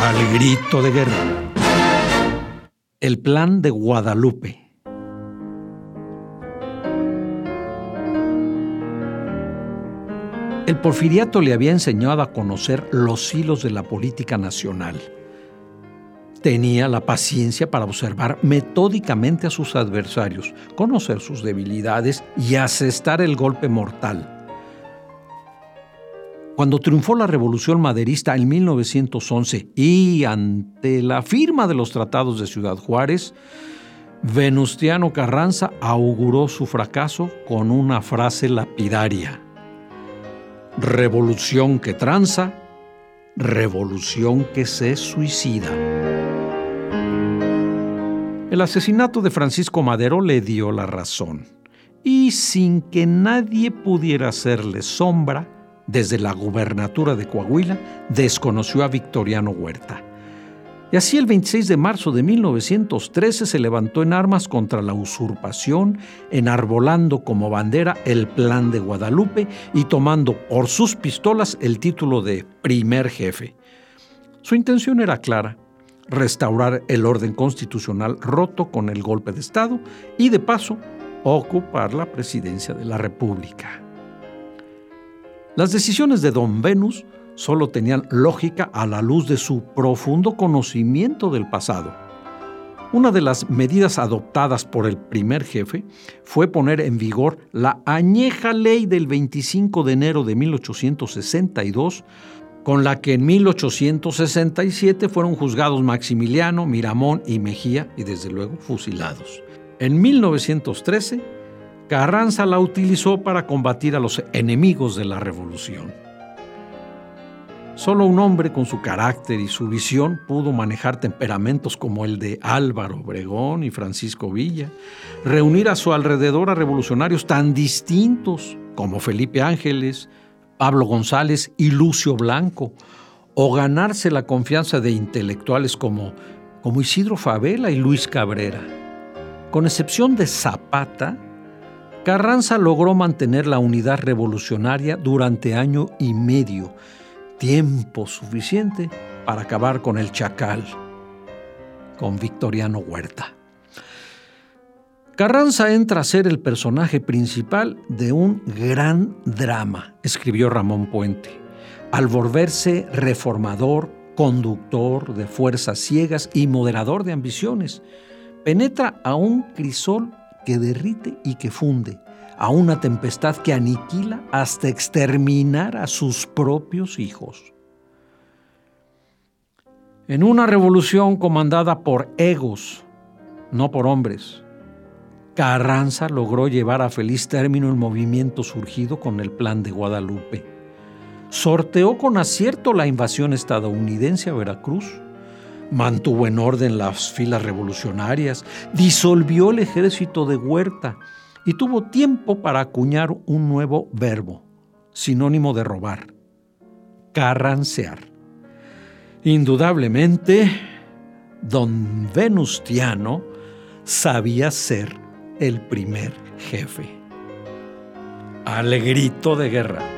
Al grito de guerra. El plan de Guadalupe. El porfiriato le había enseñado a conocer los hilos de la política nacional. Tenía la paciencia para observar metódicamente a sus adversarios, conocer sus debilidades y asestar el golpe mortal. Cuando triunfó la revolución maderista en 1911 y ante la firma de los tratados de Ciudad Juárez, Venustiano Carranza auguró su fracaso con una frase lapidaria revolución que tranza, revolución que se suicida. El asesinato de Francisco Madero le dio la razón, y sin que nadie pudiera hacerle sombra, desde la gubernatura de Coahuila desconoció a Victoriano Huerta y así el 26 de marzo de 1913 se levantó en armas contra la usurpación, enarbolando como bandera el plan de Guadalupe y tomando por sus pistolas el título de primer jefe. Su intención era clara, restaurar el orden constitucional roto con el golpe de Estado y de paso ocupar la presidencia de la República. Las decisiones de Don Venus solo tenían lógica a la luz de su profundo conocimiento del pasado. Una de las medidas adoptadas por el primer jefe fue poner en vigor la añeja ley del 25 de enero de 1862, con la que en 1867 fueron juzgados Maximiliano, Miramón y Mejía y desde luego fusilados. En 1913, Carranza la utilizó para combatir a los enemigos de la revolución. Solo un hombre con su carácter y su visión pudo manejar temperamentos como el de Álvaro Obregón y Francisco Villa, reunir a su alrededor a revolucionarios tan distintos como Felipe Ángeles, Pablo González y Lucio Blanco, o ganarse la confianza de intelectuales como, como Isidro Favela y Luis Cabrera. Con excepción de Zapata, Carranza logró mantener la unidad revolucionaria durante año y medio, tiempo suficiente para acabar con el chacal, con Victoriano Huerta. Carranza entra a ser el personaje principal de un gran drama, escribió Ramón Puente, al volverse reformador, conductor de fuerzas ciegas y moderador de ambiciones. Penetra a un crisol que derrite y que funde, a una tempestad que aniquila hasta exterminar a sus propios hijos. En una revolución comandada por egos, no por hombres, Carranza logró llevar a feliz término el movimiento surgido con el Plan de Guadalupe. Sorteó con acierto la invasión estadounidense a Veracruz, mantuvo en orden las filas revolucionarias, disolvió el ejército de Huerta, y tuvo tiempo para acuñar un nuevo verbo, sinónimo de robar, carrancear. Indudablemente, don Venustiano sabía ser el primer jefe. Alegrito de guerra.